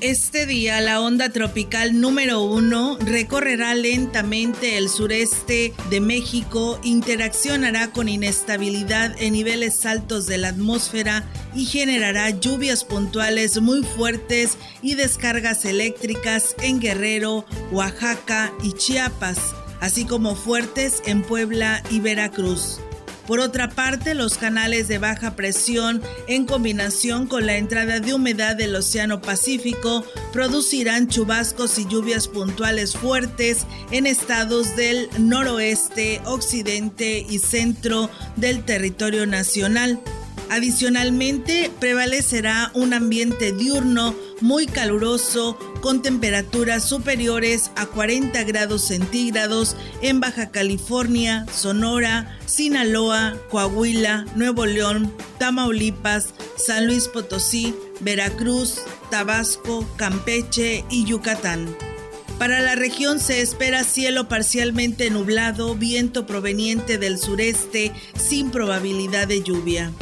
Este día la onda tropical número uno recorrerá lentamente el sureste de México, interaccionará con inestabilidad en niveles altos de la atmósfera y generará lluvias puntuales muy fuertes y descargas eléctricas en Guerrero, Oaxaca y Chiapas, así como fuertes en Puebla y Veracruz. Por otra parte, los canales de baja presión, en combinación con la entrada de humedad del Océano Pacífico, producirán chubascos y lluvias puntuales fuertes en estados del noroeste, occidente y centro del territorio nacional. Adicionalmente, prevalecerá un ambiente diurno muy caluroso con temperaturas superiores a 40 grados centígrados en Baja California, Sonora, Sinaloa, Coahuila, Nuevo León, Tamaulipas, San Luis Potosí, Veracruz, Tabasco, Campeche y Yucatán. Para la región se espera cielo parcialmente nublado, viento proveniente del sureste sin probabilidad de lluvia.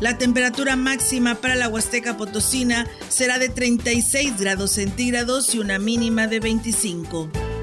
La temperatura máxima para la Huasteca Potosina será de 36 grados centígrados y una mínima de 25.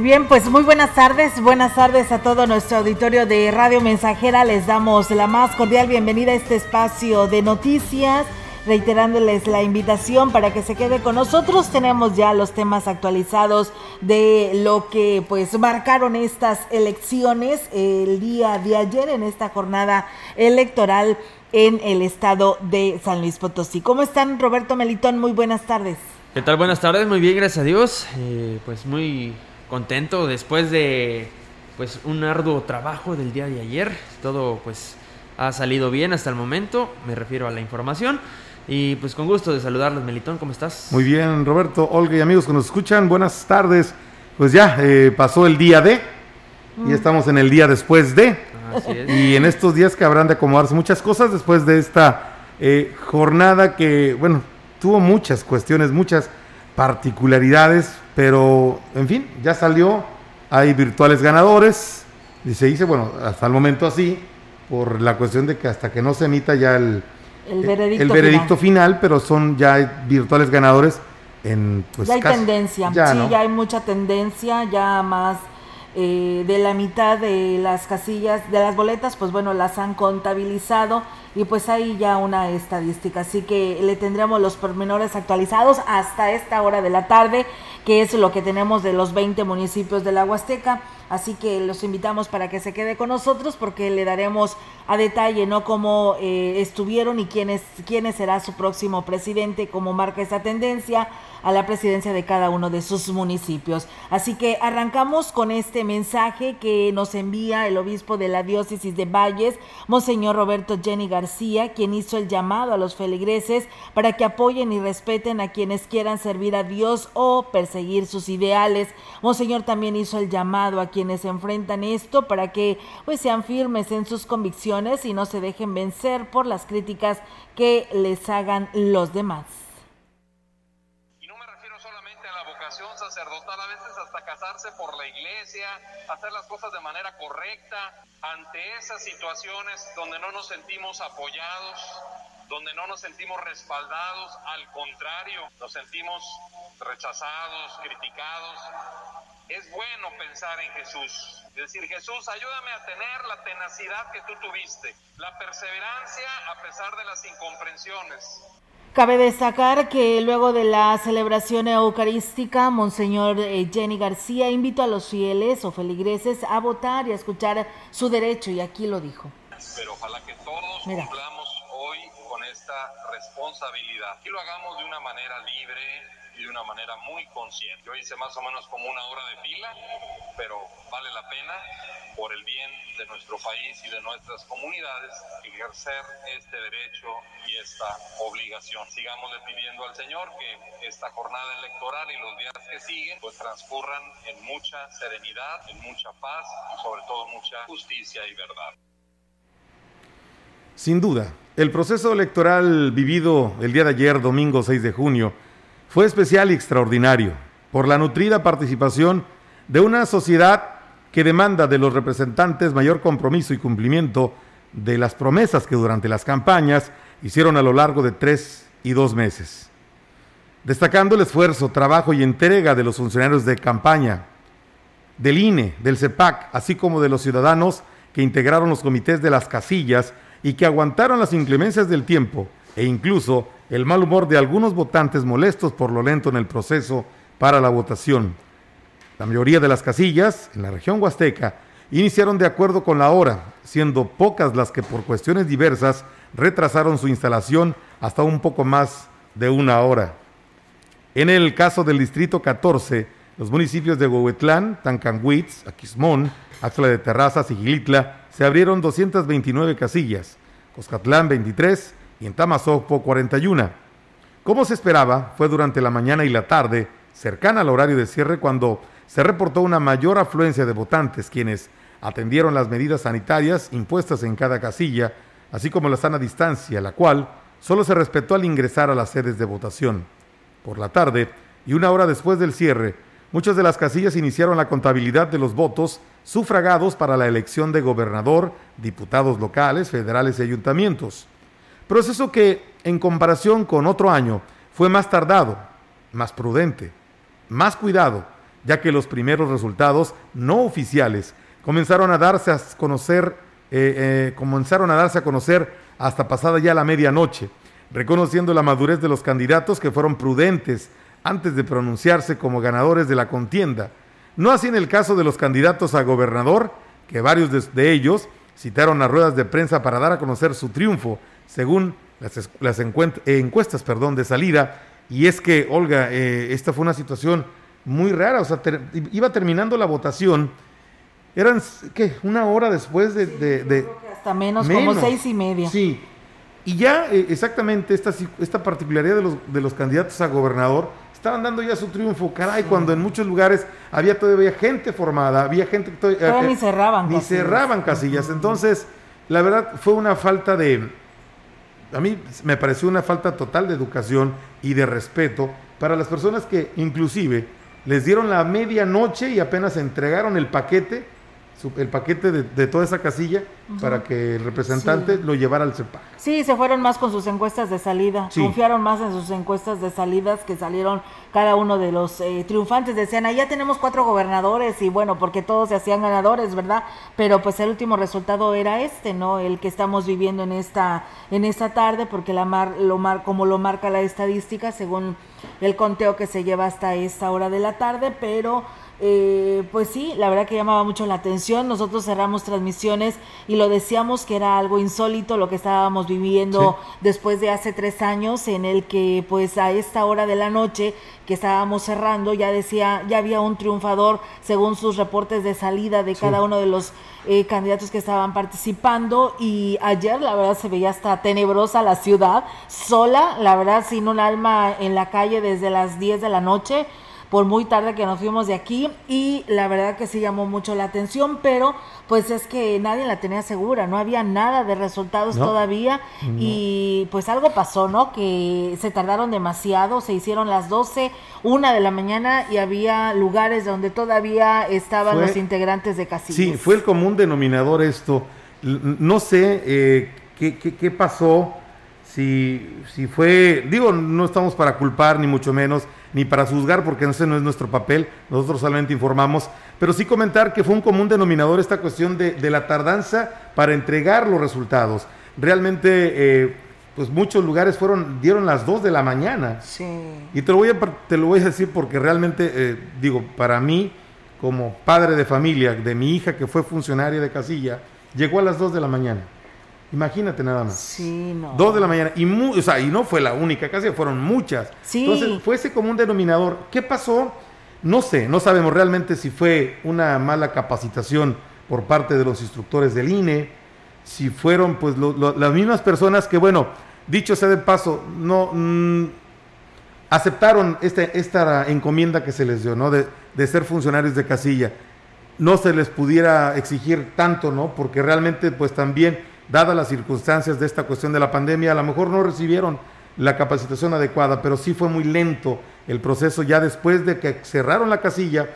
Bien, pues muy buenas tardes, buenas tardes a todo nuestro auditorio de Radio Mensajera. Les damos la más cordial bienvenida a este espacio de noticias, reiterándoles la invitación para que se quede con nosotros. Tenemos ya los temas actualizados de lo que pues marcaron estas elecciones el día de ayer en esta jornada electoral en el estado de San Luis Potosí. ¿Cómo están, Roberto Melitón? Muy buenas tardes. ¿Qué tal? Buenas tardes, muy bien, gracias a Dios. Eh, pues muy contento después de pues un arduo trabajo del día de ayer. Todo pues ha salido bien hasta el momento, me refiero a la información. Y pues con gusto de saludarlos, Melitón, ¿cómo estás? Muy bien, Roberto, Olga y amigos que nos escuchan, buenas tardes. Pues ya eh, pasó el día de y estamos en el día después de. Y en estos días que habrán de acomodarse muchas cosas después de esta eh, jornada que, bueno, tuvo muchas cuestiones, muchas particularidades, pero en fin, ya salió, hay virtuales ganadores, y se dice, bueno, hasta el momento así, por la cuestión de que hasta que no se emita ya el, el veredicto, veredicto final. pero son ya virtuales ganadores en pues ya hay tendencia, sí, ya hay mucha tendencia, ya más eh, de la mitad de las casillas, de las boletas, pues bueno, las han contabilizado y pues hay ya una estadística, así que le tendremos los pormenores actualizados hasta esta hora de la tarde, que es lo que tenemos de los 20 municipios de la Huasteca, así que los invitamos para que se quede con nosotros porque le daremos a detalle, ¿no? Cómo eh, estuvieron y quién, es, quién será su próximo presidente, cómo marca esa tendencia a la presidencia de cada uno de sus municipios. Así que arrancamos con este mensaje que nos envía el obispo de la diócesis de Valles, Monseñor Roberto Jenny García, quien hizo el llamado a los feligreses para que apoyen y respeten a quienes quieran servir a Dios o perseguir sus ideales. Monseñor también hizo el llamado a quienes enfrentan esto para que pues sean firmes en sus convicciones y no se dejen vencer por las críticas que les hagan los demás. vocación sacerdotal, a veces hasta casarse por la iglesia, hacer las cosas de manera correcta, ante esas situaciones donde no nos sentimos apoyados, donde no nos sentimos respaldados, al contrario, nos sentimos rechazados, criticados. Es bueno pensar en Jesús, decir, Jesús, ayúdame a tener la tenacidad que tú tuviste, la perseverancia a pesar de las incomprensiones, Cabe destacar que luego de la celebración eucarística, Monseñor eh, Jenny García invitó a los fieles o feligreses a votar y a escuchar su derecho, y aquí lo dijo. Pero ojalá que todos cumplamos hoy con esta responsabilidad. Y lo hagamos de una manera libre, y de una manera muy consciente. Yo hice más o menos como una hora de fila, pero vale la pena por el bien de nuestro país y de nuestras comunidades ejercer este derecho y esta obligación. Sigamos pidiendo al Señor que esta jornada electoral y los días que siguen pues transcurran en mucha serenidad, en mucha paz y sobre todo mucha justicia y verdad. Sin duda, el proceso electoral vivido el día de ayer, domingo 6 de junio, fue especial y extraordinario por la nutrida participación de una sociedad que demanda de los representantes mayor compromiso y cumplimiento de las promesas que durante las campañas hicieron a lo largo de tres y dos meses. Destacando el esfuerzo, trabajo y entrega de los funcionarios de campaña, del INE, del CEPAC, así como de los ciudadanos que integraron los comités de las casillas y que aguantaron las inclemencias del tiempo e incluso el mal humor de algunos votantes molestos por lo lento en el proceso para la votación. La mayoría de las casillas en la región huasteca iniciaron de acuerdo con la hora, siendo pocas las que por cuestiones diversas retrasaron su instalación hasta un poco más de una hora. En el caso del Distrito 14, los municipios de Huehuetlán, Tancanhuitz, Aquismón, Axla de Terrazas y Gilitla se abrieron 229 casillas, Coscatlán 23, y en Tamazopo 41. Como se esperaba, fue durante la mañana y la tarde, cercana al horario de cierre, cuando se reportó una mayor afluencia de votantes, quienes atendieron las medidas sanitarias impuestas en cada casilla, así como la sana distancia, la cual solo se respetó al ingresar a las sedes de votación. Por la tarde, y una hora después del cierre, muchas de las casillas iniciaron la contabilidad de los votos sufragados para la elección de gobernador, diputados locales, federales y ayuntamientos. Proceso que, en comparación con otro año, fue más tardado, más prudente, más cuidado, ya que los primeros resultados no oficiales comenzaron a darse a conocer, eh, eh, comenzaron a darse a conocer hasta pasada ya la medianoche, reconociendo la madurez de los candidatos que fueron prudentes antes de pronunciarse como ganadores de la contienda. No así en el caso de los candidatos a gobernador, que varios de ellos citaron a ruedas de prensa para dar a conocer su triunfo, según las, las encuestas perdón, de salida. Y es que, Olga, eh, esta fue una situación muy rara. O sea, iba terminando la votación. Eran, ¿qué? Una hora después de... hasta menos, como seis y media. Sí. Y ya eh, exactamente esta, esta particularidad de los, de los candidatos a gobernador estaban dando ya su triunfo, caray, cuando en muchos lugares había todavía gente formada, había gente que todavía... ni cerraban Ni cerraban casillas. Entonces, la verdad fue una falta de, a mí me pareció una falta total de educación y de respeto para las personas que inclusive les dieron la medianoche y apenas entregaron el paquete el paquete de, toda esa casilla para que el representante lo llevara al CEPAC. Sí, se fueron más con sus encuestas de salida, confiaron más en sus encuestas de salidas que salieron cada uno de los eh, triunfantes. Decían, ahí ya tenemos cuatro gobernadores y bueno, porque todos se hacían ganadores, ¿verdad? Pero pues el último resultado era este, ¿no? El que estamos viviendo en esta, en esta tarde, porque la mar, lo mar, como lo marca la estadística, según el conteo que se lleva hasta esta hora de la tarde, pero eh, pues sí, la verdad que llamaba mucho la atención. Nosotros cerramos transmisiones y lo decíamos que era algo insólito lo que estábamos viviendo después de hace tres años, en el que pues a esta hora de la noche que estábamos cerrando ya decía, ya había un triunfador según sus reportes de salida de cada uno de los eh, candidatos que estaban participando. Y ayer la verdad se veía hasta tenebrosa la ciudad, sola, la verdad sin un alma en la calle desde las 10 de la noche por muy tarde que nos fuimos de aquí y la verdad que sí llamó mucho la atención, pero pues es que nadie la tenía segura, no había nada de resultados todavía y pues algo pasó, ¿no? Que se tardaron demasiado, se hicieron las 12, una de la mañana y había lugares donde todavía estaban los integrantes de Casillas. Sí, fue el común denominador esto. No sé eh, qué, qué, qué pasó si, si fue, digo, no estamos para culpar, ni mucho menos, ni para juzgar, porque ese no es nuestro papel, nosotros solamente informamos, pero sí comentar que fue un común denominador esta cuestión de, la tardanza para entregar los resultados. Realmente, eh, pues muchos lugares fueron, dieron las 2 de la mañana. Sí. Y te lo voy a, te lo voy a decir porque realmente, eh, digo, para mí, como padre de familia, de mi hija que fue funcionaria de casilla, llegó a las 2 de la mañana. Imagínate nada más. Sí, no. Dos de la mañana. Y, o sea, y no fue la única, casi fueron muchas. Sí. Entonces, fue ese común denominador. ¿Qué pasó? No sé, no sabemos realmente si fue una mala capacitación por parte de los instructores del INE, si fueron pues las mismas personas que, bueno, dicho sea de paso, no mm, aceptaron este, esta encomienda que se les dio, ¿no? De, de ser funcionarios de casilla. No se les pudiera exigir tanto, ¿no? Porque realmente pues también dadas las circunstancias de esta cuestión de la pandemia, a lo mejor no recibieron la capacitación adecuada, pero sí fue muy lento el proceso ya después de que cerraron la casilla,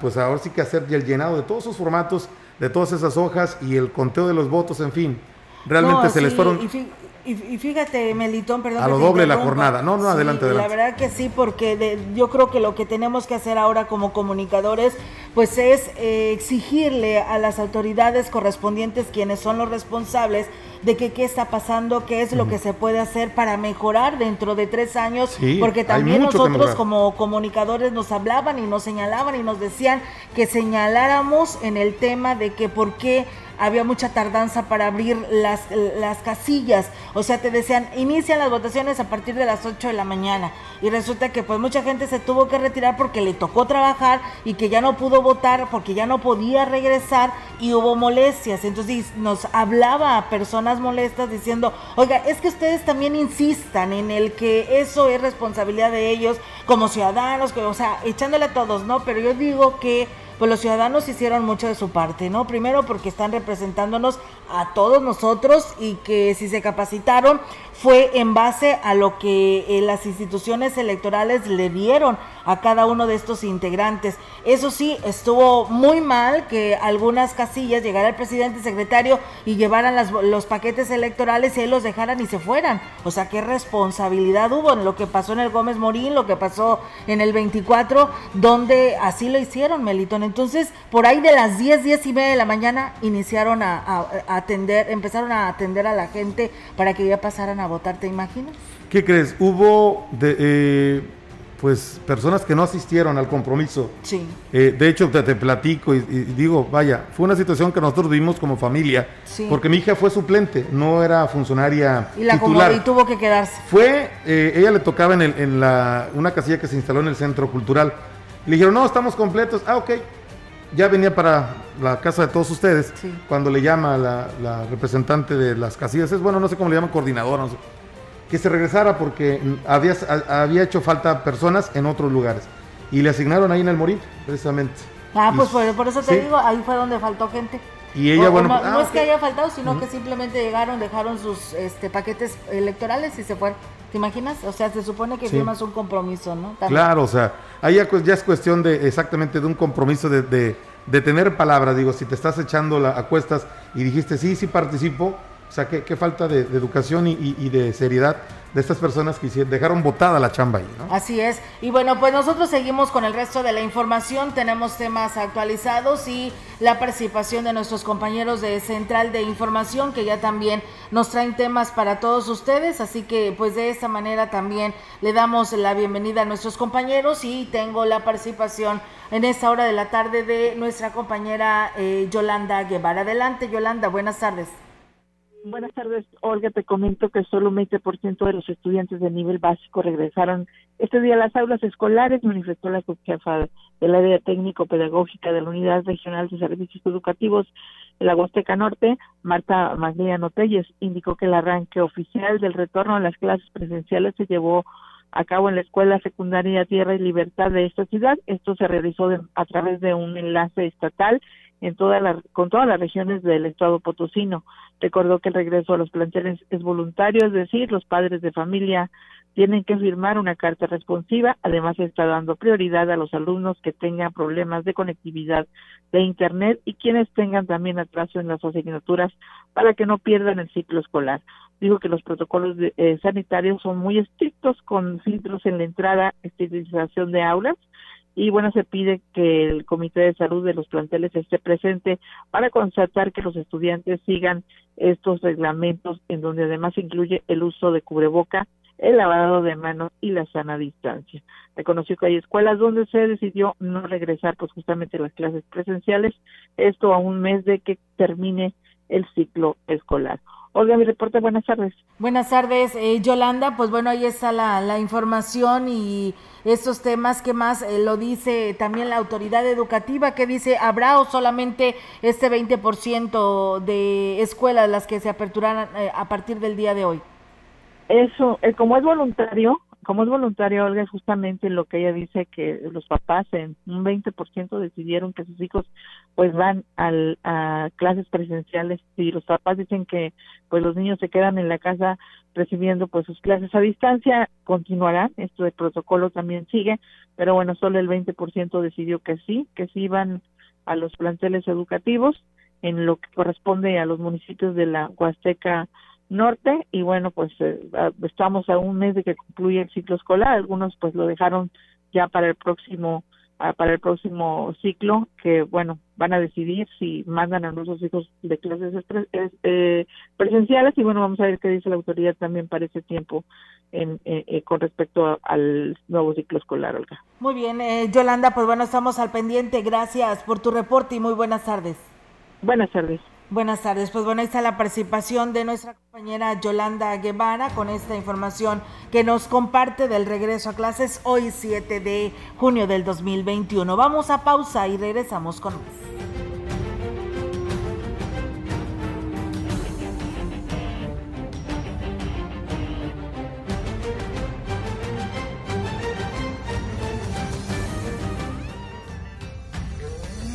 pues ahora sí que hacer el llenado de todos esos formatos, de todas esas hojas y el conteo de los votos, en fin. Realmente se les fueron... Y, fíjate, Melitón, perdón. A lo doble la jornada. No, no, adelante, adelante. La verdad que sí, porque yo creo que lo que tenemos que hacer ahora como comunicadores, pues es eh, exigirle a las autoridades correspondientes, quienes son los responsables, de que qué está pasando, qué es lo que se puede hacer para mejorar dentro de tres años, porque también nosotros como comunicadores nos hablaban y nos señalaban y nos decían que señaláramos en el tema de que por qué había mucha tardanza para abrir las, las casillas. O sea, te decían, inician las votaciones a partir de las 8 de la mañana. Y resulta que pues mucha gente se tuvo que retirar porque le tocó trabajar y que ya no pudo votar porque ya no podía regresar y hubo molestias. Entonces nos hablaba a personas molestas diciendo, oiga, es que ustedes también insistan en el que eso es responsabilidad de ellos como ciudadanos, que, o sea, echándole a todos, ¿no? Pero yo digo que pues los ciudadanos hicieron mucho de su parte, ¿no? Primero porque están representándonos a todos nosotros y que si se capacitaron fue en base a lo que eh, las instituciones electorales le dieron a cada uno de estos integrantes. Eso sí, estuvo muy mal que algunas casillas llegara el presidente secretario y llevaran los paquetes electorales y ahí los dejaran y se fueran. O sea, qué responsabilidad hubo en lo que pasó en el Gómez Morín, lo que pasó en el 24, donde así lo hicieron, Melitón. Entonces, por ahí de las 10, 10 y media de la mañana iniciaron a, atender, empezaron a atender a la gente para que ya pasaran a votar, ¿te imaginas? ¿Qué crees? Hubo de... Eh pues personas que no asistieron al compromiso. Sí. Eh, de hecho, te, platico y, digo, vaya, fue una situación que nosotros vivimos como familia, porque mi hija fue suplente, no era funcionaria y la titular. y tuvo que quedarse. Fue, eh, ella le tocaba en, el, en la, una casilla que se instaló en el centro cultural. Le dijeron, no, estamos completos. Ah, ok. Ya venía para la casa de todos ustedes. Cuando le llama la, la representante de las casillas, es bueno, no sé cómo le llaman, coordinadora, no sé que se regresara porque había, había hecho falta personas en otros lugares. Y le asignaron ahí en el Morir, precisamente. Ah, pues por, eso te digo, ahí fue donde faltó gente. Y ella, bueno. no, ah, es que haya faltado, sino que simplemente llegaron, dejaron sus este, paquetes electorales y se fueron. ¿Te imaginas? O sea, se supone que firmas un compromiso, ¿no? Claro, o sea, ahí ya, es cuestión de exactamente de un compromiso de, de, tener palabras. Digo, si te estás echando la, a cuestas y dijiste, sí, sí participo, o sea, qué, falta de, educación y, de seriedad de estas personas que dejaron botada la chamba ahí, ¿no? Así es. Y bueno, pues nosotros seguimos con el resto de la información. Tenemos temas actualizados y la participación de nuestros compañeros de Central de Información que ya también nos traen temas para todos ustedes. Así que pues de esta manera también le damos la bienvenida a nuestros compañeros y tengo la participación en esta hora de la tarde de nuestra compañera eh, Yolanda Guevara. Adelante, Yolanda. Buenas tardes. Buenas tardes, Olga. Te comento que solo un 20% de los estudiantes de nivel básico regresaron este día a las aulas escolares, manifestó la subjefa del área técnico-pedagógica de la Unidad Regional de Servicios Educativos de la Huasteca Norte, Marta Magdalena Telles. Indicó que el arranque oficial del retorno a las clases presenciales se llevó a cabo en la Escuela Secundaria Tierra y Libertad de esta ciudad. Esto se realizó a través de un enlace estatal en toda la, con todas las regiones del estado potosino. Recordó que el regreso a los planteles es voluntario, es decir, los padres de familia tienen que firmar una carta responsiva. Además, está dando prioridad a los alumnos que tengan problemas de conectividad de Internet y quienes tengan también atraso en las asignaturas para que no pierdan el ciclo escolar. Dijo que los protocolos eh, sanitarios son muy estrictos con filtros en la entrada, esterilización de aulas y bueno, se pide que el Comité de Salud de los planteles esté presente para constatar que los estudiantes sigan estos reglamentos en donde además incluye el uso de cubreboca, el lavado de manos y la sana distancia. Reconoció que hay escuelas donde se decidió no regresar pues justamente las clases presenciales, esto a un mes de que termine el ciclo escolar. Olga, mi reporte, buenas tardes. Buenas tardes, eh, Yolanda. Pues bueno, ahí está la, la información y estos temas que más eh, lo dice también la autoridad educativa, que dice, ¿habrá o solamente este 20% de escuelas las que se aperturarán eh, a partir del día de hoy? Eso, como es voluntario, como es voluntaria, Olga, es justamente lo que ella dice que los papás en un 20% decidieron que sus hijos pues van al, a clases presenciales y los papás dicen que pues los niños se quedan en la casa recibiendo pues sus clases a distancia, continuarán, esto de protocolo también sigue, pero bueno, solo el 20% decidió que sí, que sí van a los planteles educativos en lo que corresponde a los municipios de la Huasteca norte y bueno pues eh, estamos a un mes de que concluye el ciclo escolar. Algunos pues lo dejaron ya para el próximo para el próximo ciclo que bueno van a decidir si mandan a nuestros hijos de clases eh, presenciales y bueno vamos a ver qué dice la autoridad también para ese tiempo en, eh, con respecto al nuevo ciclo escolar Olga. Muy bien Yolanda pues bueno estamos al pendiente. Gracias por tu reporte y muy buenas tardes. Buenas tardes Buenas tardes. Pues bueno, ahí está la participación de nuestra compañera Yolanda Guevara con esta información que nos comparte del regreso a clases hoy 7 de junio del 2021. Vamos a pausa y regresamos con más.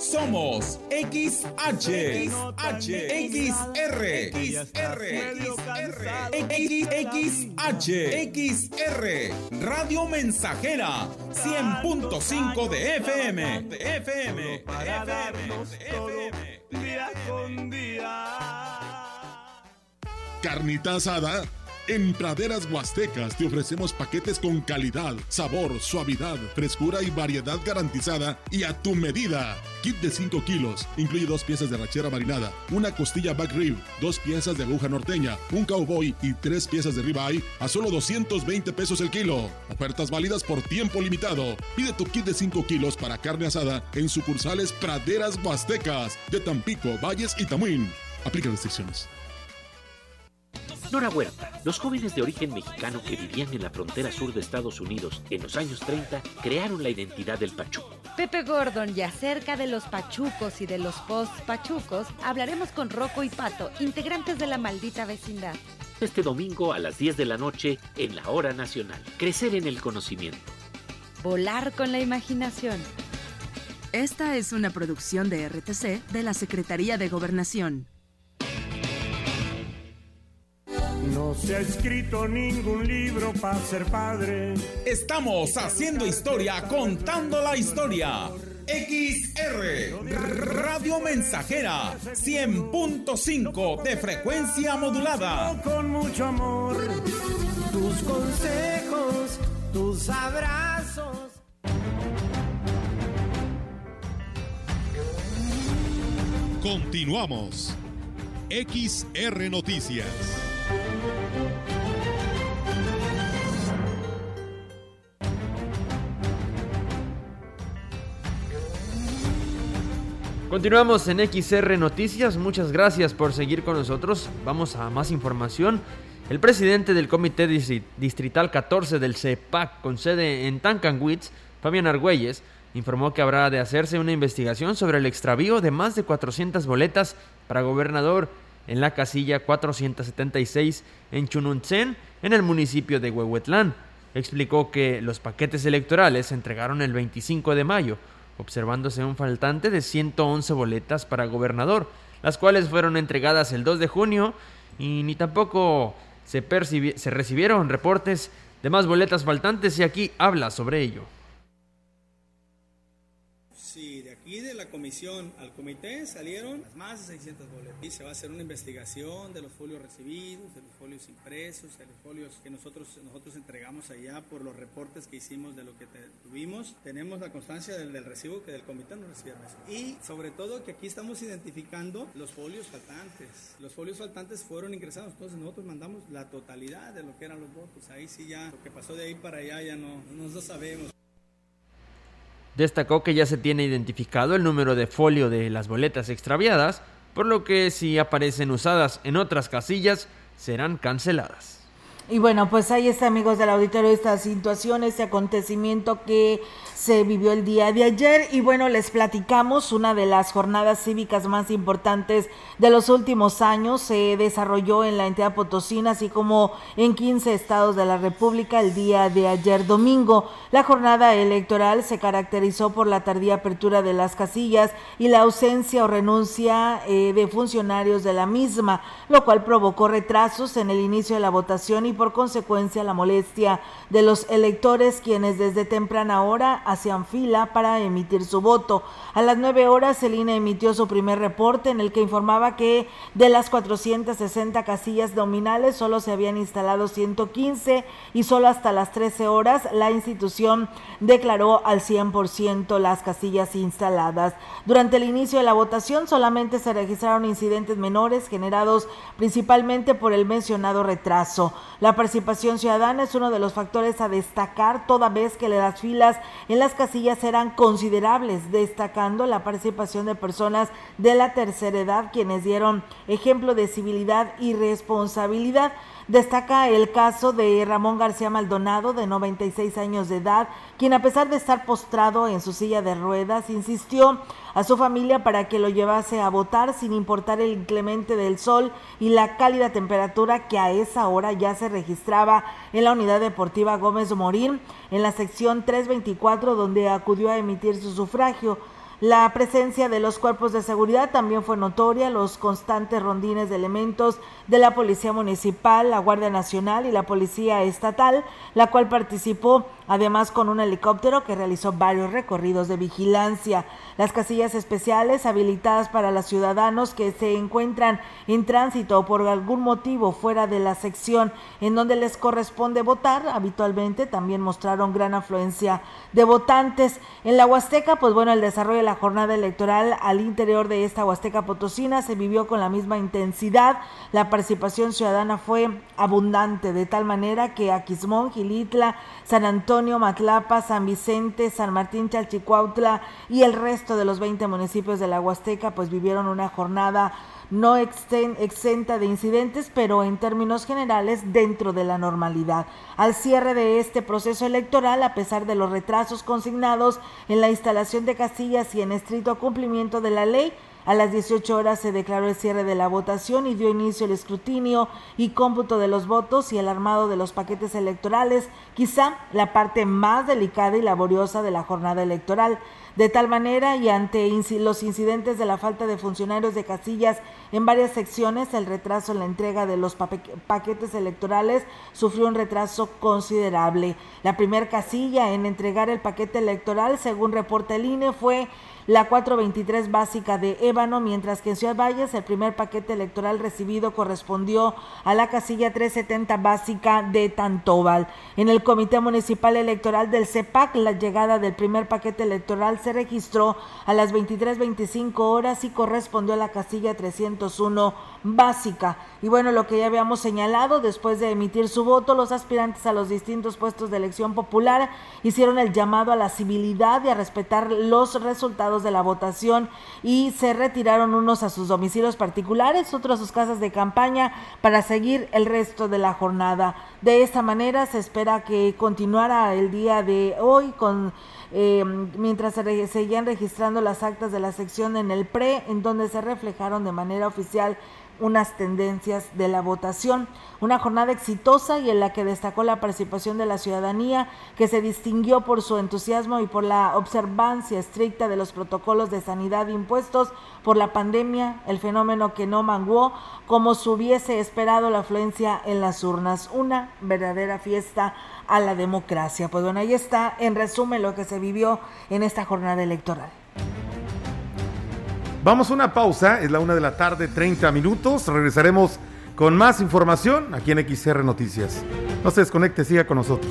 Somos XH, XH, XR, XR, XR, XR, Radio Mensajera, 100.5 de FM, de FM, de FM, día con día. Carnita asada en Praderas Huastecas te ofrecemos paquetes con calidad, sabor, suavidad, frescura y variedad garantizada y a tu medida. Kit de 5 kilos, incluye dos piezas de rachera marinada, una costilla back rib, dos piezas de aguja norteña, un cowboy y tres piezas de ribeye a solo 220 pesos el kilo. Ofertas válidas por tiempo limitado. Pide tu kit de 5 kilos para carne asada en sucursales Praderas Huastecas de Tampico, Valles y Tamuín. Aplica restricciones. Nora Huerta, los jóvenes de origen mexicano que vivían en la frontera sur de Estados Unidos en los años 30 crearon la identidad del pachuco. Pepe Gordon y acerca de los pachucos y de los post-pachucos hablaremos con Rocco y Pato, integrantes de la maldita vecindad. Este domingo a las 10 de la noche en la Hora Nacional. Crecer en el conocimiento. Volar con la imaginación. Esta es una producción de RTC de la Secretaría de Gobernación. No se ha escrito ningún libro para ser padre. Estamos haciendo historia, contando la historia. XR Radio Mensajera 100.5 de frecuencia modulada. Con mucho amor, tus consejos, tus abrazos. Continuamos. XR Noticias. Continuamos en XR Noticias, muchas gracias por seguir con nosotros. Vamos a más información. El presidente del Comité Distrital 14 del CEPAC, con sede en Tancanwitz, Fabián Argüelles, informó que habrá de hacerse una investigación sobre el extravío de más de 400 boletas para gobernador en la casilla 476 en Chununtzen, en el municipio de Huehuetlán. Explicó que los paquetes electorales se entregaron el 25 de mayo observándose un faltante de 111 boletas para gobernador, las cuales fueron entregadas el 2 de junio y ni tampoco se, se recibieron reportes de más boletas faltantes y aquí habla sobre ello. Sí, de la comisión al comité salieron más de 600 boletos. Y se va a hacer una investigación de los folios recibidos, de los folios impresos, de los folios que nosotros, nosotros entregamos allá por los reportes que hicimos de lo que tuvimos. Tenemos la constancia del, recibo que del comité no recibieron. Y sobre todo que aquí estamos identificando los folios faltantes. Los folios faltantes fueron ingresados, entonces nosotros mandamos la totalidad de lo que eran los votos. Ahí sí ya, lo que pasó de ahí para allá ya no, no lo sabemos. Destacó que ya se tiene identificado el número de folio de las boletas extraviadas, por lo que si aparecen usadas en otras casillas, serán canceladas. Y bueno, pues ahí está, amigos del auditorio, esta situación, este acontecimiento que se vivió el día de ayer y bueno, les platicamos una de las jornadas cívicas más importantes de los últimos años. Se desarrolló en la entidad potosina, así como en 15 estados de la República el día de ayer domingo. La jornada electoral se caracterizó por la tardía apertura de las casillas y la ausencia o renuncia eh, de funcionarios de la misma, lo cual provocó retrasos en el inicio de la votación y por consecuencia la molestia de los electores quienes desde temprana hora hacían fila para emitir su voto. A las nueve horas el INE emitió su primer reporte en el que informaba que de las 460 casillas nominales solo se habían instalado 115 y solo hasta las 13 horas la institución declaró al 100% las casillas instaladas. Durante el inicio de la votación solamente se registraron incidentes menores generados principalmente por el mencionado retraso. La participación ciudadana es uno de los factores a destacar toda vez que las filas en las casillas eran considerables, destacando la participación de personas de la tercera edad quienes dieron ejemplo de civilidad y responsabilidad. Destaca el caso de Ramón García Maldonado, de 96 años de edad, quien a pesar de estar postrado en su silla de ruedas, insistió a su familia para que lo llevase a votar sin importar el inclemente del sol y la cálida temperatura que a esa hora ya se registraba en la unidad deportiva Gómez Morín, en la sección 324, donde acudió a emitir su sufragio. La presencia de los cuerpos de seguridad también fue notoria, los constantes rondines de elementos de la Policía Municipal, la Guardia Nacional y la Policía Estatal, la cual participó además con un helicóptero que realizó varios recorridos de vigilancia. Las casillas especiales habilitadas para los ciudadanos que se encuentran en tránsito o por algún motivo fuera de la sección en donde les corresponde votar, habitualmente también mostraron gran afluencia de votantes. En la Huasteca, pues bueno, el desarrollo de la jornada electoral al interior de esta Huasteca Potosina se vivió con la misma intensidad. La participación ciudadana fue abundante, de tal manera que Aquismón, Gilitla, San Antonio, Matlapa, San Vicente, San Martín, Chalchicuautla y el resto de los 20 municipios de la Huasteca pues vivieron una jornada no exenta de incidentes, pero en términos generales dentro de la normalidad. Al cierre de este proceso electoral, a pesar de los retrasos consignados en la instalación de casillas y en estricto cumplimiento de la ley, a las 18 horas se declaró el cierre de la votación y dio inicio el escrutinio y cómputo de los votos y el armado de los paquetes electorales, quizá la parte más delicada y laboriosa de la jornada electoral. De tal manera, y ante los incidentes de la falta de funcionarios de casillas en varias secciones, el retraso en la entrega de los paquetes electorales sufrió un retraso considerable. La primera casilla en entregar el paquete electoral, según reporta el INE, fue la 423 básica de Ébano, mientras que en Ciudad Valles el primer paquete electoral recibido correspondió a la casilla 370 básica de Tantóbal. En el Comité Municipal Electoral del CEPAC, la llegada del primer paquete electoral se registró a las 23.25 horas y correspondió a la casilla 301 básica. Y bueno, lo que ya habíamos señalado, después de emitir su voto, los aspirantes a los distintos puestos de elección popular hicieron el llamado a la civilidad y a respetar los resultados de la votación y se retiraron unos a sus domicilios particulares, otros a sus casas de campaña para seguir el resto de la jornada. De esta manera se espera que continuara el día de hoy con eh, mientras se seguían registrando las actas de la sección en el PRE, en donde se reflejaron de manera oficial unas tendencias de la votación. Una jornada exitosa y en la que destacó la participación de la ciudadanía, que se distinguió por su entusiasmo y por la observancia estricta de los protocolos de sanidad impuestos por la pandemia, el fenómeno que no manguó como se hubiese esperado la afluencia en las urnas. Una verdadera fiesta a la democracia. Pues bueno, ahí está en resumen lo que se vivió en esta jornada electoral. Vamos a una pausa, es la una de la tarde, 30 minutos. Regresaremos con más información aquí en XR Noticias. No se desconecte, siga con nosotros.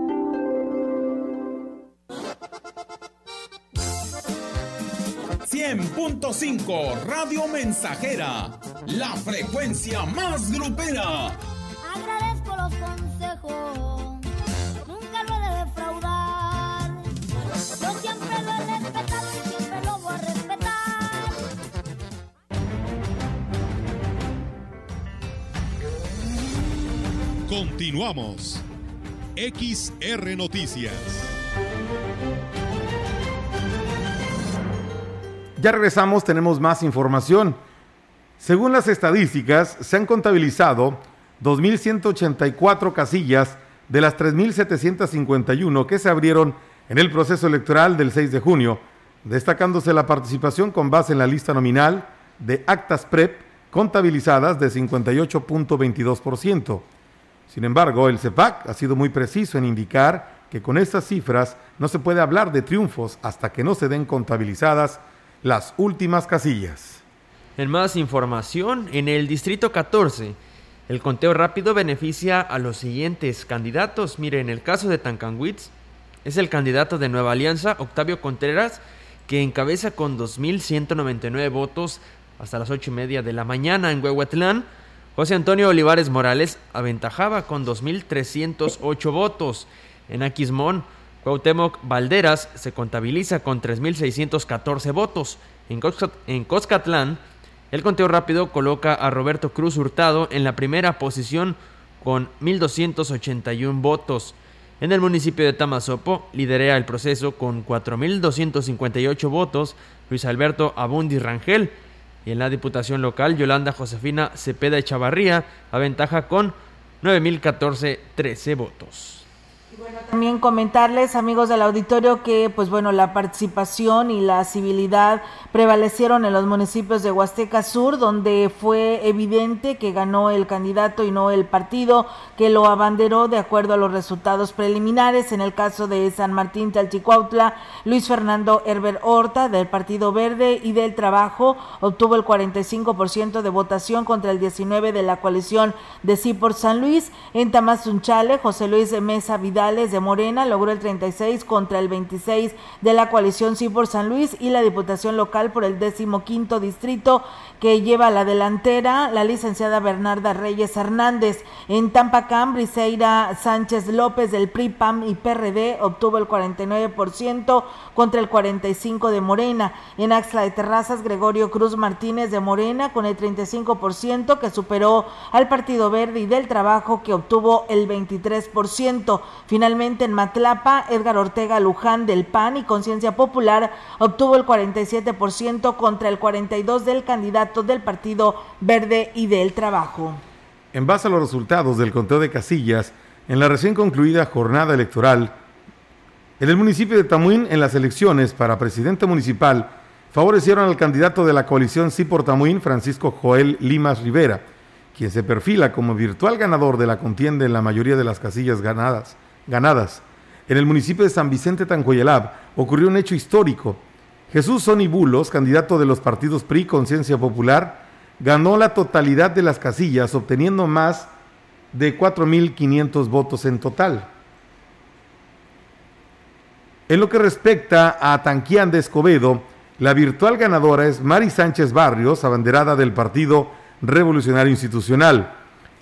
.5 Radio Mensajera, la frecuencia más grupera. Agradezco los consejos, nunca lo he de defraudar. Yo siempre lo he respetado y siempre lo voy a respetar. Continuamos. XR Noticias. Ya regresamos, tenemos más información. Según las estadísticas, se han contabilizado 2.184 casillas de las 3.751 que se abrieron en el proceso electoral del 6 de junio, destacándose la participación con base en la lista nominal de actas PREP contabilizadas de 58.22%. Sin embargo, el CEPAC ha sido muy preciso en indicar que con estas cifras no se puede hablar de triunfos hasta que no se den contabilizadas las últimas casillas. En más información, en el Distrito 14, el conteo rápido beneficia a los siguientes candidatos. Mire, en el caso de Tancanwitz, es el candidato de Nueva Alianza, Octavio Contreras, que encabeza con 2.199 votos hasta las 8 y media de la mañana en Huehuetlán. José Antonio Olivares Morales aventajaba con 2.308 votos. En Aquismón, Cuauhtémoc Valderas se contabiliza con 3.614 votos. En Coscatlán, el conteo rápido coloca a Roberto Cruz Hurtado en la primera posición con 1.281 votos. En el municipio de Tamazopo lidera el proceso con 4.258 votos Luis Alberto Abundi Rangel. Y en la diputación local, Yolanda Josefina Cepeda Echavarría aventaja con 9.014 13 votos. También comentarles, amigos del auditorio, que pues bueno, la participación y la civilidad prevalecieron en los municipios de Huasteca Sur, donde fue evidente que ganó el candidato y no el partido que lo abanderó de acuerdo a los resultados preliminares. En el caso de San Martín Talchicuautla, Luis Fernando Herber Horta del Partido Verde y del Trabajo obtuvo el 45% de votación contra el 19 de la coalición de Sí por San Luis. En Tamazunchale, José Luis Mesa Vidal de Morena logró el 36 contra el 26 de la coalición Sí por San Luis y la diputación local por el 15 distrito que lleva a la delantera la licenciada Bernarda Reyes Hernández. En Tampacán, Briseira Sánchez López del PRI, PAM y PRD obtuvo el 49% contra el 45% de Morena. En Axla de Terrazas, Gregorio Cruz Martínez de Morena con el 35% que superó al Partido Verde y del Trabajo que obtuvo el 23%. Finalmente, en Matlapa, Edgar Ortega Luján del PAN y Conciencia Popular obtuvo el 47% contra el 42% del candidato del Partido Verde y del Trabajo. En base a los resultados del conteo de casillas, en la recién concluida jornada electoral, en el municipio de Tamuín, en las elecciones para presidente municipal, favorecieron al candidato de la coalición Sí por Tamuín, Francisco Joel Limas Rivera, quien se perfila como virtual ganador de la contienda en la mayoría de las casillas ganadas ganadas. En el municipio de San Vicente Tancoyelab ocurrió un hecho histórico. Jesús Sony Bulos, candidato de los partidos PRI Conciencia Popular, ganó la totalidad de las casillas, obteniendo más de 4.500 votos en total. En lo que respecta a Tanquián de Escobedo, la virtual ganadora es Mari Sánchez Barrios, abanderada del Partido Revolucionario Institucional.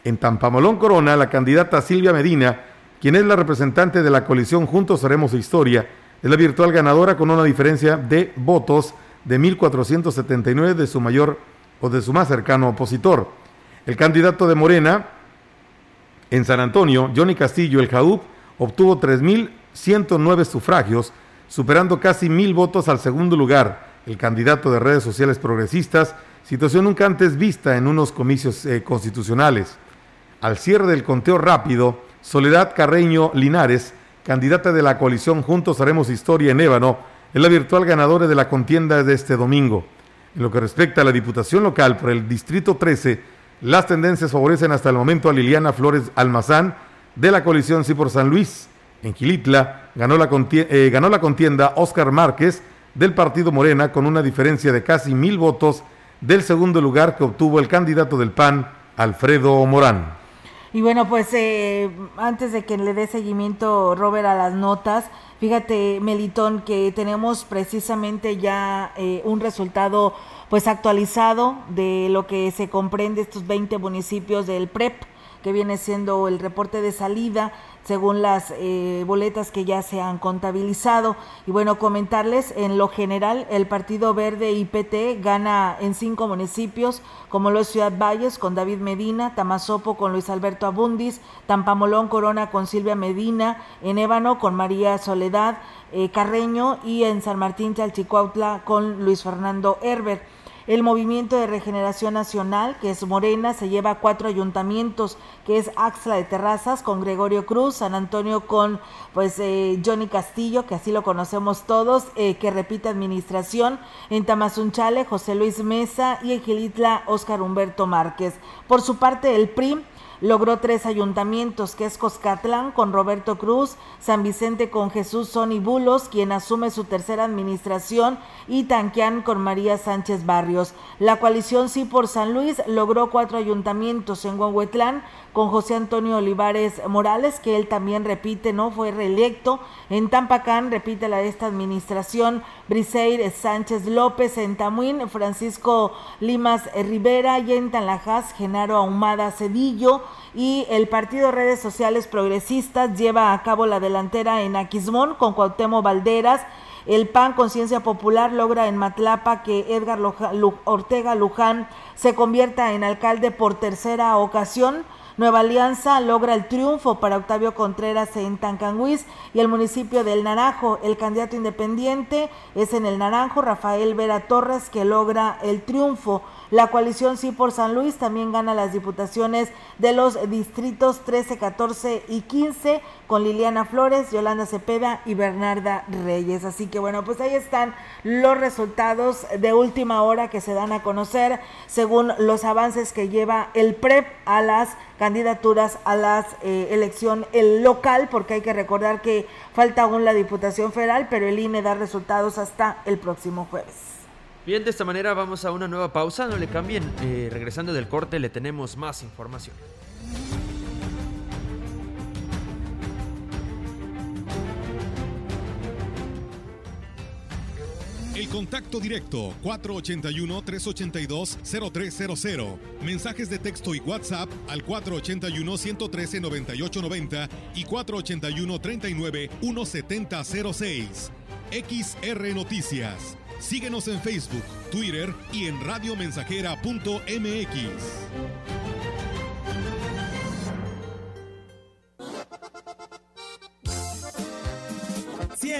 En Tampamolón Corona, la candidata Silvia Medina quien es la representante de la coalición Juntos Haremos Historia, es la virtual ganadora con una diferencia de votos de 1.479 de su mayor o de su más cercano opositor. El candidato de Morena en San Antonio, Johnny Castillo, el JAUP, obtuvo 3.109 sufragios, superando casi mil votos al segundo lugar. El candidato de redes sociales progresistas, situación nunca antes vista en unos comicios eh, constitucionales. Al cierre del conteo rápido, Soledad Carreño Linares, candidata de la coalición Juntos Haremos Historia en Ébano, es la virtual ganadora de la contienda de este domingo. En lo que respecta a la diputación local por el Distrito 13, las tendencias favorecen hasta el momento a Liliana Flores Almazán de la coalición Sí por San Luis. En Quilitla ganó la, contienda, eh, ganó la contienda Óscar Márquez del Partido Morena con una diferencia de casi mil votos del segundo lugar que obtuvo el candidato del PAN, Alfredo Morán. Y bueno, pues eh, antes de que le dé seguimiento Robert a las notas, fíjate Melitón que tenemos precisamente ya eh, un resultado pues actualizado de lo que se comprende estos 20 municipios del PREP que viene siendo el reporte de salida según las eh, boletas que ya se han contabilizado. Y bueno, comentarles, en lo general, el Partido Verde IPT gana en cinco municipios, como lo es Ciudad Valles con David Medina, Tamazopo con Luis Alberto Abundis, Tampamolón Corona con Silvia Medina, en Ébano con María Soledad eh, Carreño y en San Martín Chalchicuautla con Luis Fernando Herbert. El Movimiento de Regeneración Nacional, que es Morena, se lleva cuatro ayuntamientos, que es Axla de Terrazas con Gregorio Cruz, San Antonio con pues eh, Johnny Castillo, que así lo conocemos todos, eh, que repite administración, en Tamazunchale, José Luis Mesa y en Gilitla, Óscar Humberto Márquez. Por su parte, el PRI Logró tres ayuntamientos, que es Coscatlán con Roberto Cruz, San Vicente con Jesús Sony Bulos, quien asume su tercera administración, y Tanquián con María Sánchez Barrios. La coalición Sí por San Luis logró cuatro ayuntamientos en Huehuetlán, con José Antonio Olivares Morales, que él también repite, ¿no? Fue reelecto. En Tampacán repite la de esta administración, Briseir Sánchez López, en Tamuín, Francisco Limas Rivera, y en Genaro Ahumada Cedillo, y el Partido Redes Sociales Progresistas lleva a cabo la delantera en Aquismón con Cuauhtémoc Valderas, el PAN Conciencia Popular logra en Matlapa que Edgar Ortega Luján se convierta en alcalde por tercera ocasión Nueva Alianza logra el triunfo para Octavio Contreras en Tancanguis y el municipio del Naranjo. El candidato independiente es en el Naranjo, Rafael Vera Torres, que logra el triunfo. La coalición Sí por San Luis también gana las diputaciones de los distritos 13, 14 y 15 con Liliana Flores, Yolanda Cepeda y Bernarda Reyes. Así que bueno, pues ahí están los resultados de última hora que se dan a conocer según los avances que lleva el PREP a las candidaturas a la eh, elección el local, porque hay que recordar que falta aún la Diputación Federal, pero el INE da resultados hasta el próximo jueves. Bien, de esta manera vamos a una nueva pausa, no le cambien. Eh, regresando del corte le tenemos más información. El contacto directo 481-382-0300. Mensajes de texto y WhatsApp al 481-113-9890 y 481-39-1706. XR Noticias. Síguenos en Facebook, Twitter y en radiomensajera.mx.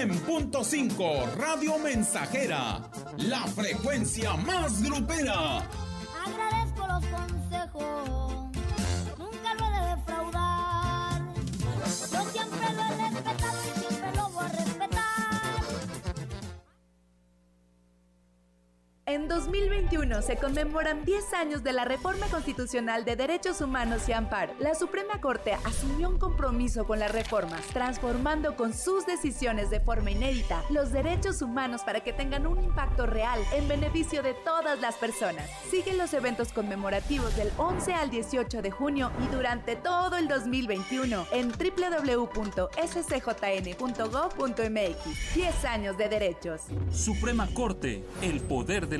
100.5 Radio Mensajera, la frecuencia más grupera. Agradezco los consejos, nunca lo he de defraudar. Yo siempre lo he respetado En 2021 se conmemoran 10 años de la Reforma Constitucional de Derechos Humanos y Amparo. La Suprema Corte asumió un compromiso con las reformas, transformando con sus decisiones de forma inédita los derechos humanos para que tengan un impacto real en beneficio de todas las personas. Sigue los eventos conmemorativos del 11 al 18 de junio y durante todo el 2021 en www.scjn.gov.mx. 10 años de derechos. Suprema Corte, el poder de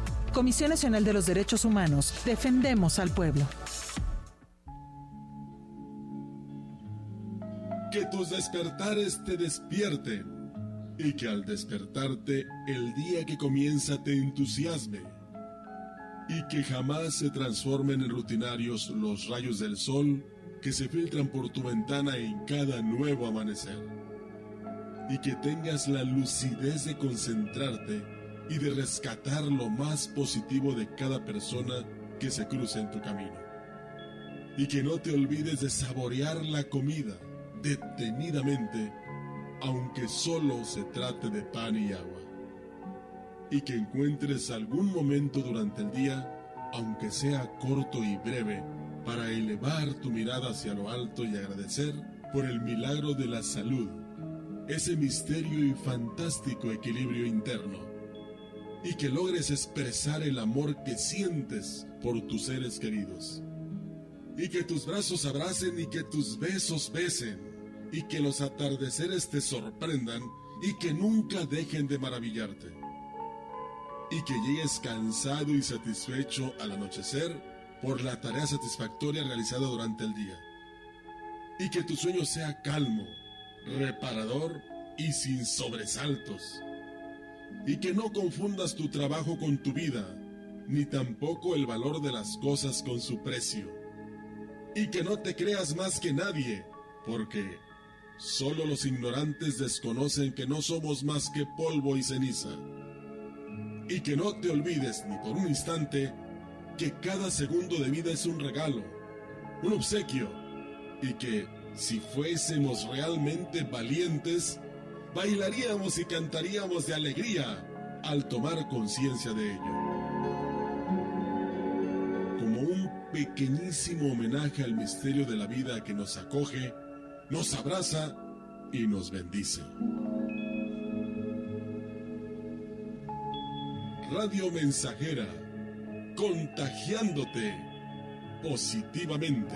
Comisión Nacional de los Derechos Humanos, defendemos al pueblo. Que tus despertares te despierten y que al despertarte el día que comienza te entusiasme y que jamás se transformen en rutinarios los rayos del sol que se filtran por tu ventana en cada nuevo amanecer y que tengas la lucidez de concentrarte y de rescatar lo más positivo de cada persona que se cruce en tu camino. Y que no te olvides de saborear la comida detenidamente, aunque solo se trate de pan y agua. Y que encuentres algún momento durante el día, aunque sea corto y breve, para elevar tu mirada hacia lo alto y agradecer por el milagro de la salud, ese misterio y fantástico equilibrio interno y que logres expresar el amor que sientes por tus seres queridos. Y que tus brazos abracen y que tus besos besen. Y que los atardeceres te sorprendan y que nunca dejen de maravillarte. Y que llegues cansado y satisfecho al anochecer por la tarea satisfactoria realizada durante el día. Y que tu sueño sea calmo, reparador y sin sobresaltos y que no confundas tu trabajo con tu vida, ni tampoco el valor de las cosas con su precio. Y que no te creas más que nadie, porque solo los ignorantes desconocen que no somos más que polvo y ceniza. Y que no te olvides ni por un instante que cada segundo de vida es un regalo, un obsequio, y que si fuésemos realmente valientes, bailaríamos y cantaríamos de alegría al tomar conciencia de ello. Como un pequeñísimo homenaje al misterio de la vida que nos acoge, nos abraza y nos bendice. Radio Mensajera, contagiándote positivamente.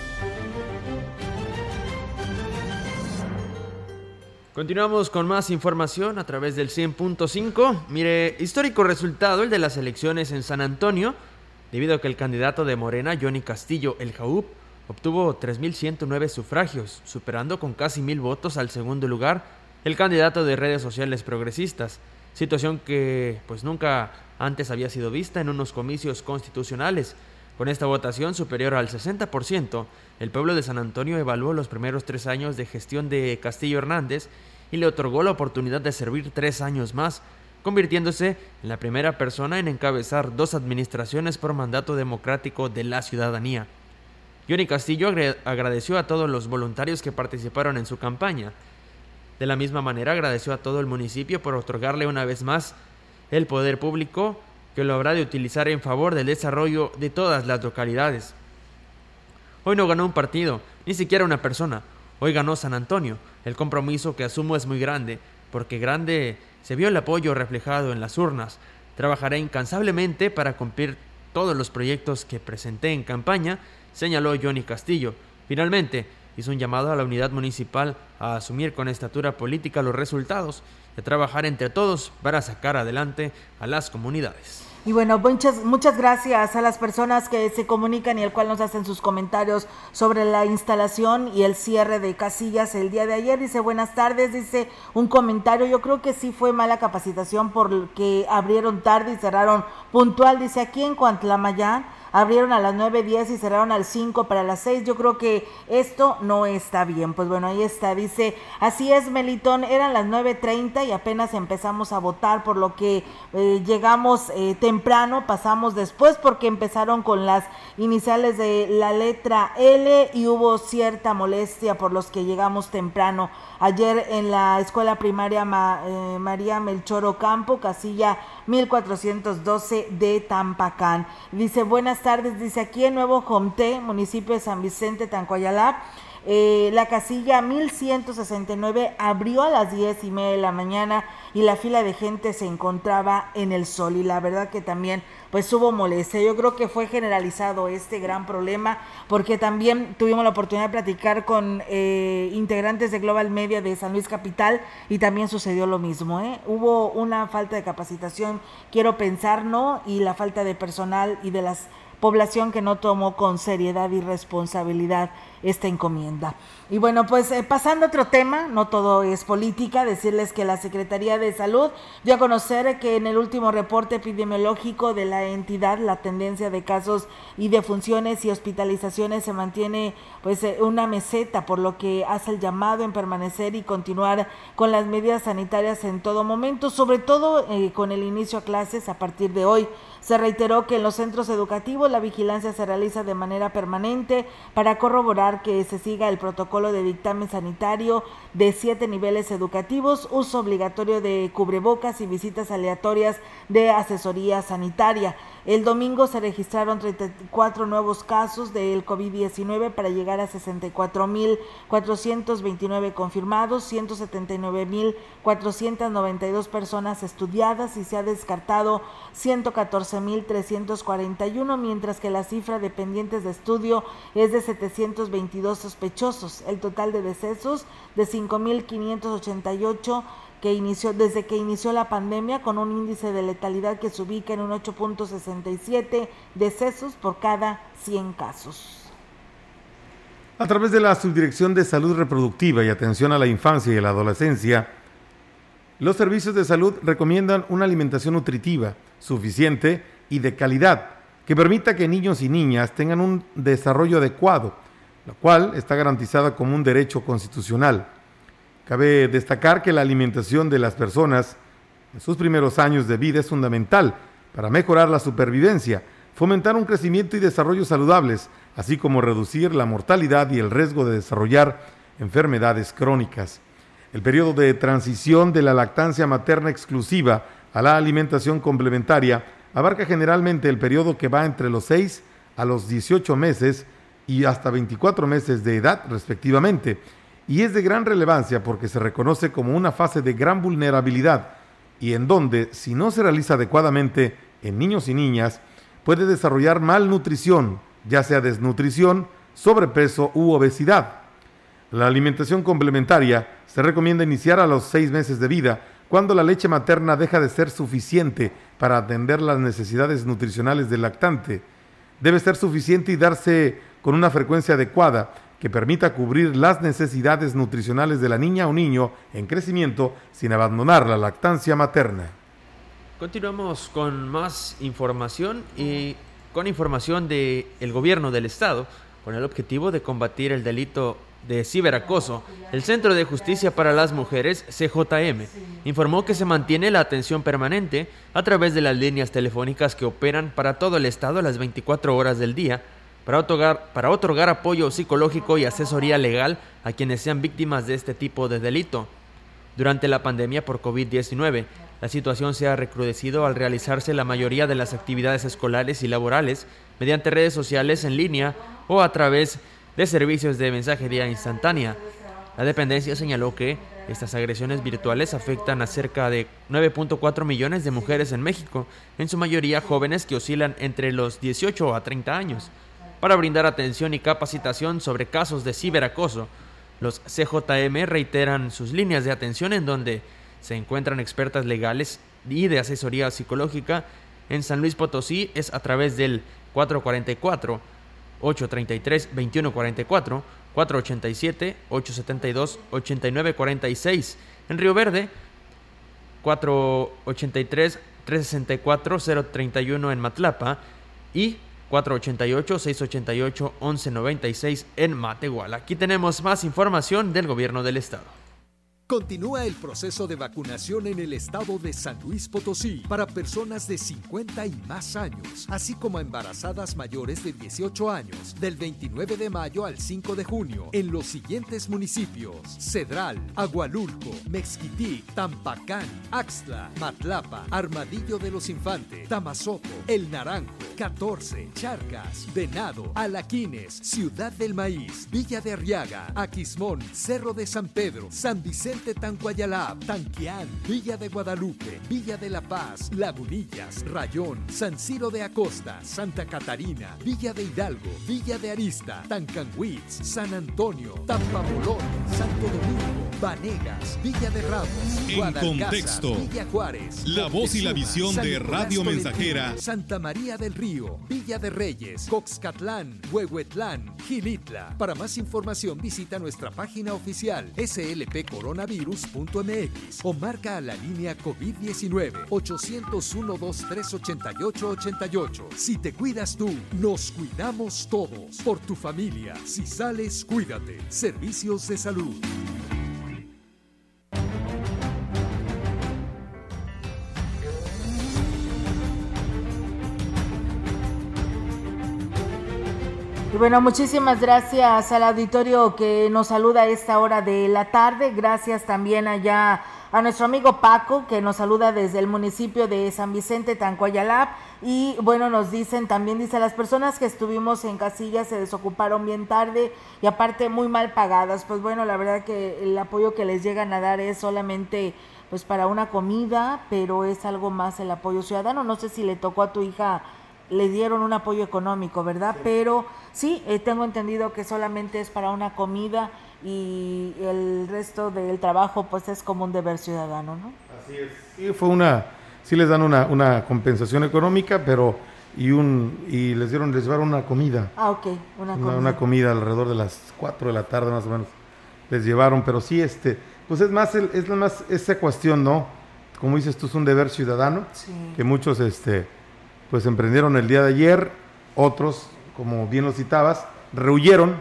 Continuamos con más información a través del 100.5. Mire, histórico resultado el de las elecciones en San Antonio, debido a que el candidato de Morena, Johnny Castillo, el Jaúb, obtuvo 3.109 sufragios, superando con casi mil votos al segundo lugar el candidato de redes sociales progresistas, situación que pues nunca antes había sido vista en unos comicios constitucionales. Con esta votación superior al 60%, el pueblo de San Antonio evaluó los primeros tres años de gestión de Castillo Hernández y le otorgó la oportunidad de servir tres años más, convirtiéndose en la primera persona en encabezar dos administraciones por mandato democrático de la ciudadanía. Johnny Castillo agradeció a todos los voluntarios que participaron en su campaña. De la misma manera agradeció a todo el municipio por otorgarle una vez más el poder público que lo habrá de utilizar en favor del desarrollo de todas las localidades. Hoy no ganó un partido, ni siquiera una persona. Hoy ganó San Antonio. El compromiso que asumo es muy grande, porque grande se vio el apoyo reflejado en las urnas. Trabajaré incansablemente para cumplir todos los proyectos que presenté en campaña, señaló Johnny Castillo. Finalmente, hizo un llamado a la unidad municipal a asumir con estatura política los resultados de trabajar entre todos para sacar adelante a las comunidades. Y bueno, muchas, muchas gracias a las personas que se comunican y al cual nos hacen sus comentarios sobre la instalación y el cierre de casillas el día de ayer. Dice, buenas tardes, dice un comentario. Yo creo que sí fue mala capacitación porque abrieron tarde y cerraron puntual. Dice, aquí en Cuantlamayán abrieron a las 9.10 y cerraron al 5 para las 6. Yo creo que esto no está bien. Pues bueno, ahí está. Dice, así es, Melitón, eran las 9.30 y apenas empezamos a votar, por lo que eh, llegamos eh, temprano, pasamos después porque empezaron con las iniciales de la letra L y hubo cierta molestia por los que llegamos temprano. Ayer en la escuela primaria eh, María Melchor Ocampo, casilla 1412 de Tampacán. Dice, buenas tardes, dice aquí en Nuevo Jomté, municipio de San Vicente, Tancoyalá. Eh, la casilla 1169 abrió a las 10 y media de la mañana y la fila de gente se encontraba en el sol y la verdad que también pues hubo molestia. Yo creo que fue generalizado este gran problema porque también tuvimos la oportunidad de platicar con eh, integrantes de Global Media de San Luis Capital y también sucedió lo mismo. ¿eh? Hubo una falta de capacitación, quiero pensar, ¿no? Y la falta de personal y de las población que no tomó con seriedad y responsabilidad esta encomienda. Y bueno, pues eh, pasando a otro tema, no todo es política, decirles que la Secretaría de Salud dio a conocer que en el último reporte epidemiológico de la entidad la tendencia de casos y defunciones y hospitalizaciones se mantiene pues eh, una meseta, por lo que hace el llamado en permanecer y continuar con las medidas sanitarias en todo momento, sobre todo eh, con el inicio a clases a partir de hoy. Se reiteró que en los centros educativos la vigilancia se realiza de manera permanente para corroborar que se siga el protocolo de dictamen sanitario de siete niveles educativos, uso obligatorio de cubrebocas y visitas aleatorias de asesoría sanitaria. El domingo se registraron 34 nuevos casos del COVID-19 para llegar a 64.429 confirmados, 179.492 personas estudiadas y se ha descartado 114.341, mientras que la cifra de pendientes de estudio es de 722 sospechosos. El total de decesos de 5.588 que inició desde que inició la pandemia con un índice de letalidad que se ubica en un 8.67 decesos por cada 100 casos. A través de la Subdirección de Salud Reproductiva y Atención a la Infancia y la Adolescencia, los servicios de salud recomiendan una alimentación nutritiva, suficiente y de calidad, que permita que niños y niñas tengan un desarrollo adecuado, lo cual está garantizada como un derecho constitucional. Cabe destacar que la alimentación de las personas en sus primeros años de vida es fundamental para mejorar la supervivencia, fomentar un crecimiento y desarrollo saludables, así como reducir la mortalidad y el riesgo de desarrollar enfermedades crónicas. El periodo de transición de la lactancia materna exclusiva a la alimentación complementaria abarca generalmente el periodo que va entre los 6 a los 18 meses y hasta 24 meses de edad respectivamente, y es de gran relevancia porque se reconoce como una fase de gran vulnerabilidad y en donde, si no se realiza adecuadamente en niños y niñas, puede desarrollar malnutrición, ya sea desnutrición, sobrepeso u obesidad. La alimentación complementaria se recomienda iniciar a los seis meses de vida, cuando la leche materna deja de ser suficiente para atender las necesidades nutricionales del lactante. Debe ser suficiente y darse con una frecuencia adecuada que permita cubrir las necesidades nutricionales de la niña o niño en crecimiento sin abandonar la lactancia materna. Continuamos con más información y con información del el gobierno del estado con el objetivo de combatir el delito de ciberacoso, el Centro de Justicia para las Mujeres, CJM, informó que se mantiene la atención permanente a través de las líneas telefónicas que operan para todo el Estado las 24 horas del día para otorgar, para otorgar apoyo psicológico y asesoría legal a quienes sean víctimas de este tipo de delito. Durante la pandemia por COVID-19, la situación se ha recrudecido al realizarse la mayoría de las actividades escolares y laborales mediante redes sociales en línea o a través de servicios de mensajería instantánea. La dependencia señaló que estas agresiones virtuales afectan a cerca de 9.4 millones de mujeres en México, en su mayoría jóvenes que oscilan entre los 18 a 30 años. Para brindar atención y capacitación sobre casos de ciberacoso, los CJM reiteran sus líneas de atención en donde se encuentran expertas legales y de asesoría psicológica. En San Luis Potosí es a través del 444 833-2144, 487-872-8946. En Río Verde, 483-364-031 en Matlapa y 488-688-1196 en Matehuala. Aquí tenemos más información del gobierno del estado. Continúa el proceso de vacunación en el estado de San Luis Potosí para personas de 50 y más años, así como embarazadas mayores de 18 años, del 29 de mayo al 5 de junio, en los siguientes municipios: Cedral, Agualulco, Mexquitic, Tampacán, Axtla, Matlapa, Armadillo de los Infantes, Tamazopo, El Naranjo, 14, Charcas, Venado, Alaquines, Ciudad del Maíz, Villa de Arriaga, Aquismón, Cerro de San Pedro, San Vicente Tancuayalab, Tanquián, Villa de Guadalupe, Villa de La Paz, Lagunillas, Rayón, San Ciro de Acosta, Santa Catarina, Villa de Hidalgo, Villa de Arista, Tancanhuitz, San Antonio, Tampamolón, Santo Domingo, Vanegas, Villa de Ramos, en contexto, Villa Juárez, la voz y la visión de Radio Mensajera, Santa María del Río, Villa de Reyes, Coxcatlán, Huehuetlán, Gilitla. Para más información visita nuestra página oficial SLP Coronavirus virus.mx o marca a la línea COVID-19 801-2388-88. Si te cuidas tú, nos cuidamos todos. Por tu familia, si sales, cuídate. Servicios de salud. Y bueno, muchísimas gracias al auditorio que nos saluda a esta hora de la tarde. Gracias también allá a nuestro amigo Paco que nos saluda desde el municipio de San Vicente, Tancoyalap. Y bueno, nos dicen también, dice, las personas que estuvimos en casilla se desocuparon bien tarde y aparte muy mal pagadas. Pues bueno, la verdad que el apoyo que les llegan a dar es solamente pues para una comida, pero es algo más el apoyo ciudadano. No sé si le tocó a tu hija le dieron un apoyo económico, ¿verdad? Pero sí, eh, tengo entendido que solamente es para una comida y el resto del trabajo pues es como un deber ciudadano, ¿no? Así es. Sí, fue una, sí les dan una, una compensación económica, pero y un y les dieron les llevaron una comida. Ah, ok, una, comida. Una comida alrededor de las 4 de la tarde más o menos. Les llevaron, pero sí este, pues es más el, es más esa cuestión, ¿no? Como dices tú es un deber ciudadano sí. que muchos este pues emprendieron el día de ayer, otros, como bien lo citabas, rehuyeron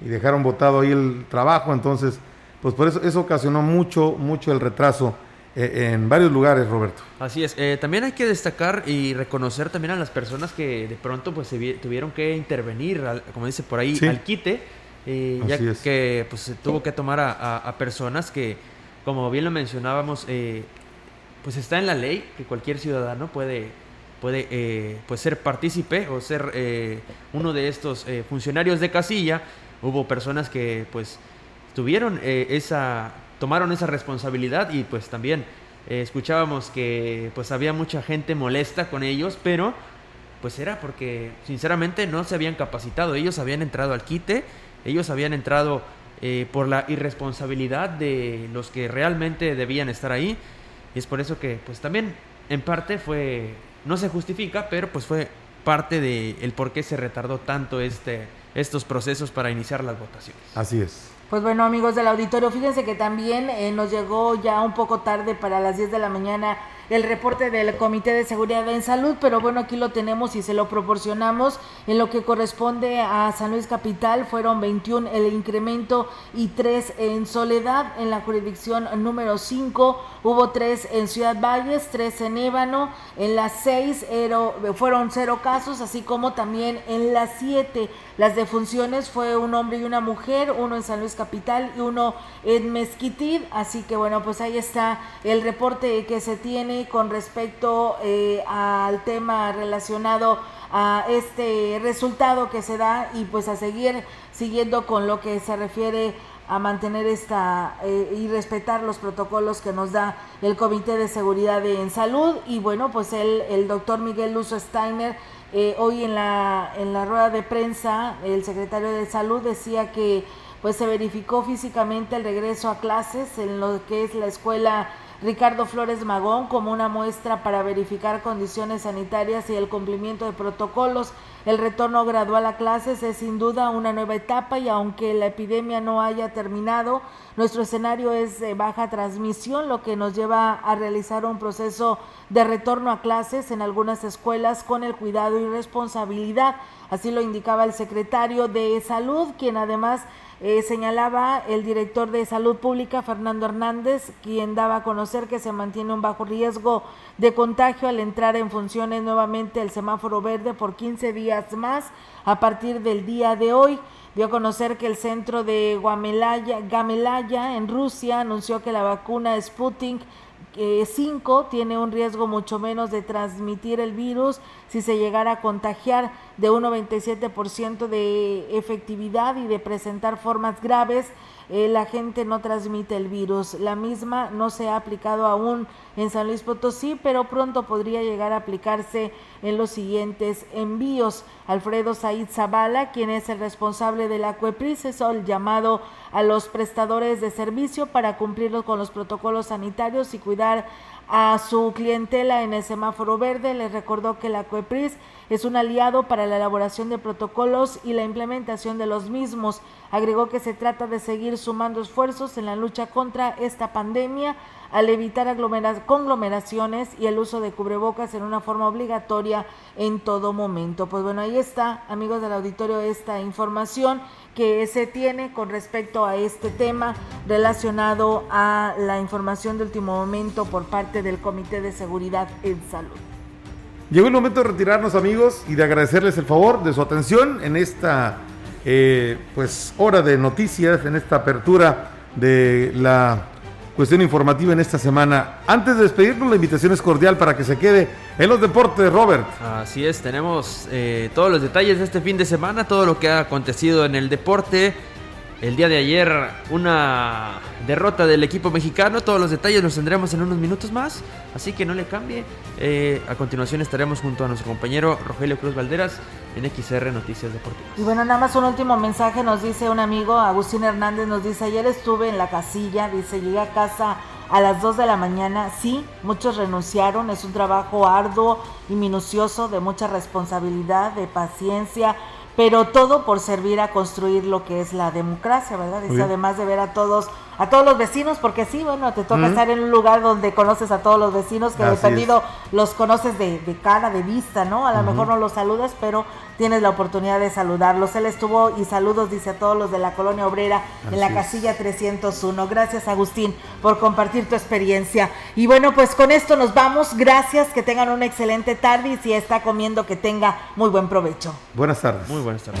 y dejaron votado ahí el trabajo, entonces, pues por eso eso ocasionó mucho, mucho el retraso eh, en varios lugares, Roberto. Así es, eh, también hay que destacar y reconocer también a las personas que de pronto pues se tuvieron que intervenir, como dice por ahí, al quite, eh, ya que pues se tuvo que tomar a, a personas que como bien lo mencionábamos, pues está en la ley que cualquier ciudadano puede, puede eh, pues ser partícipe o ser eh, uno de estos funcionarios de casilla. Hubo personas que pues tuvieron esa, tomaron esa responsabilidad y pues también escuchábamos que pues había mucha gente molesta con ellos, pero pues era porque sinceramente no se habían capacitado, ellos habían entrado al quite, ellos habían entrado eh, por la irresponsabilidad de los que realmente debían estar ahí. Y es por eso que, pues también, en parte fue, no se justifica, pero pues fue parte del el por qué se retardó tanto este, estos procesos para iniciar las votaciones. Así es. Pues bueno, amigos del auditorio, fíjense que también eh, nos llegó ya un poco tarde para las 10 de la mañana el reporte del Comité de Seguridad en Salud, pero bueno, aquí lo tenemos y se lo proporcionamos. En lo que corresponde a San Luis Capital fueron 21 el incremento y 3 en Soledad. En la jurisdicción número 5 hubo 3 en Ciudad Valles, 3 en Ébano. En las 6 fueron 0 casos, así como también en las 7 las defunciones fue un hombre y una mujer, uno en San Luis Capital y uno en Mezquitil. Así que bueno, pues ahí está el reporte que se tiene con respecto eh, al tema relacionado a este resultado que se da y pues a seguir siguiendo con lo que se refiere a mantener esta eh, y respetar los protocolos que nos da el Comité de Seguridad en Salud. Y bueno, pues el, el doctor Miguel Luso Steiner eh, hoy en la, en la rueda de prensa, el secretario de Salud decía que pues se verificó físicamente el regreso a clases en lo que es la escuela Ricardo Flores Magón como una muestra para verificar condiciones sanitarias y el cumplimiento de protocolos. El retorno gradual a clases es sin duda una nueva etapa y aunque la epidemia no haya terminado, nuestro escenario es de baja transmisión, lo que nos lleva a realizar un proceso de retorno a clases en algunas escuelas con el cuidado y responsabilidad. Así lo indicaba el secretario de Salud, quien además eh, señalaba el director de Salud Pública, Fernando Hernández, quien daba a conocer que se mantiene un bajo riesgo de contagio al entrar en funciones nuevamente el semáforo verde por 15 días más a partir del día de hoy. Dio a conocer que el centro de Guamelaya, Gamelaya en Rusia anunció que la vacuna Sputnik 5 tiene un riesgo mucho menos de transmitir el virus si se llegara a contagiar de un 97% de efectividad y de presentar formas graves eh, la gente no transmite el virus. La misma no se ha aplicado aún en San Luis Potosí, pero pronto podría llegar a aplicarse en los siguientes envíos. Alfredo Said Zavala, quien es el responsable de la CUEPRIS, es el llamado a los prestadores de servicio para cumplir con los protocolos sanitarios y cuidar a su clientela en el semáforo verde. Les recordó que la CUEPRIS es un aliado para la elaboración de protocolos y la implementación de los mismos. Agregó que se trata de seguir sumando esfuerzos en la lucha contra esta pandemia al evitar conglomeraciones y el uso de cubrebocas en una forma obligatoria en todo momento. Pues bueno, ahí está, amigos del auditorio, esta información que se tiene con respecto a este tema relacionado a la información de último momento por parte del Comité de Seguridad en Salud. Llegó el momento de retirarnos amigos y de agradecerles el favor de su atención en esta eh, pues hora de noticias, en esta apertura de la cuestión informativa en esta semana. Antes de despedirnos, la invitación es cordial para que se quede en los deportes, Robert. Así es, tenemos eh, todos los detalles de este fin de semana, todo lo que ha acontecido en el deporte. El día de ayer una derrota del equipo mexicano, todos los detalles los tendremos en unos minutos más, así que no le cambie. Eh, a continuación estaremos junto a nuestro compañero Rogelio Cruz Valderas en XR Noticias Deportivas. Y bueno, nada más un último mensaje nos dice un amigo, Agustín Hernández, nos dice, ayer estuve en la casilla, dice, llegué a casa a las 2 de la mañana, sí, muchos renunciaron, es un trabajo arduo y minucioso, de mucha responsabilidad, de paciencia, pero todo por servir a construir lo que es la democracia, ¿verdad? Y además de ver a todos a todos los vecinos, porque sí, bueno, te toca estar en un lugar donde conoces a todos los vecinos, que dependido los conoces de, cara, de vista, ¿no? A lo mejor no los saludas, pero tienes la oportunidad de saludarlos. Él estuvo y saludos, dice a todos los de la colonia obrera en la casilla 301. Gracias, Agustín, por compartir tu experiencia. Y bueno, pues con esto nos vamos. Gracias, que tengan una excelente tarde y si está comiendo, que tenga muy buen provecho. Buenas tardes. Muy buenas tardes.